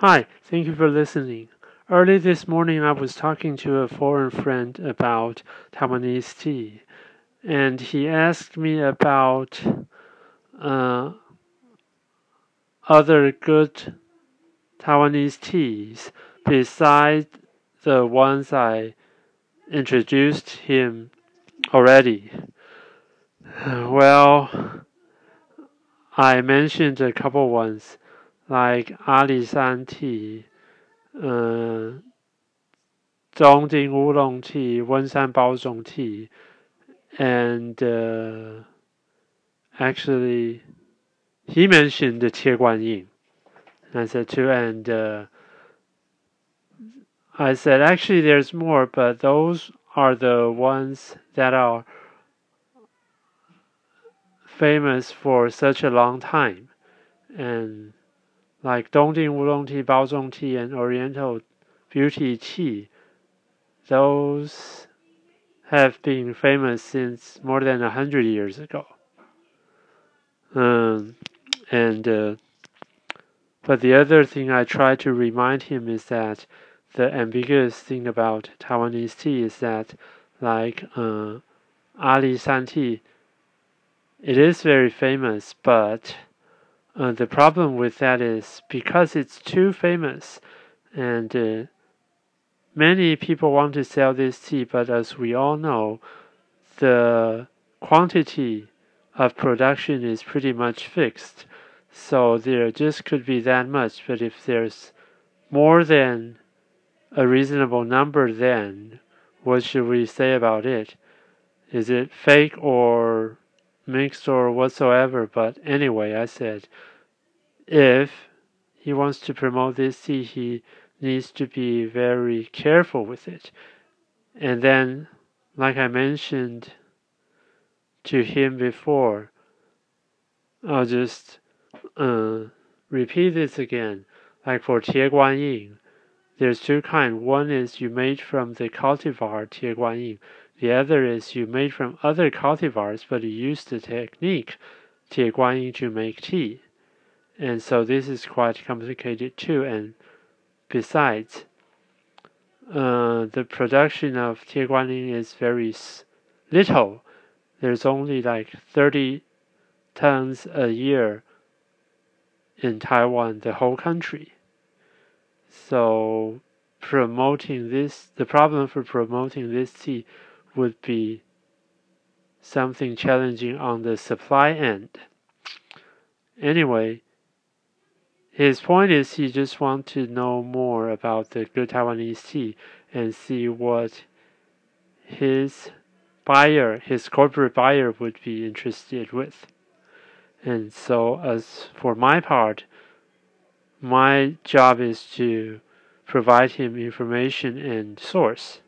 Hi, thank you for listening. Early this morning, I was talking to a foreign friend about Taiwanese tea, and he asked me about uh, other good Taiwanese teas besides the ones I introduced him already. Well, I mentioned a couple ones like Alishan tea, uh, Dongding Oolong tea, Wenshan Baozhong tea, and uh, actually he mentioned the Tie Guan Yin. I said too, and uh, I said actually there's more, but those are the ones that are famous for such a long time, and like Dongding Oolong tea, Baozhong tea, and Oriental Beauty tea, those have been famous since more than a hundred years ago. Um, and uh, but the other thing I try to remind him is that the ambiguous thing about Taiwanese tea is that, like uh, Alishan tea, it is very famous, but uh, the problem with that is because it's too famous, and uh, many people want to sell this tea, but as we all know, the quantity of production is pretty much fixed. So there just could be that much, but if there's more than a reasonable number, then what should we say about it? Is it fake or mixed or whatsoever? But anyway, I said if he wants to promote this tea, he needs to be very careful with it. And then, like I mentioned to him before, I'll just uh, repeat this again. Like for Tie Guan Yin, there's two kinds. One is you made from the cultivar Tie Guan Yin. The other is you made from other cultivars, but you use the technique Tie Guan Yin to make tea. And so this is quite complicated too and besides uh, the production of Tie Guan Yin is very little. There's only like 30 tons a year in Taiwan the whole country. So promoting this the problem for promoting this tea would be something challenging on the supply end anyway his point is he just wants to know more about the good Taiwanese tea and see what his buyer, his corporate buyer, would be interested with. And so, as for my part, my job is to provide him information and source.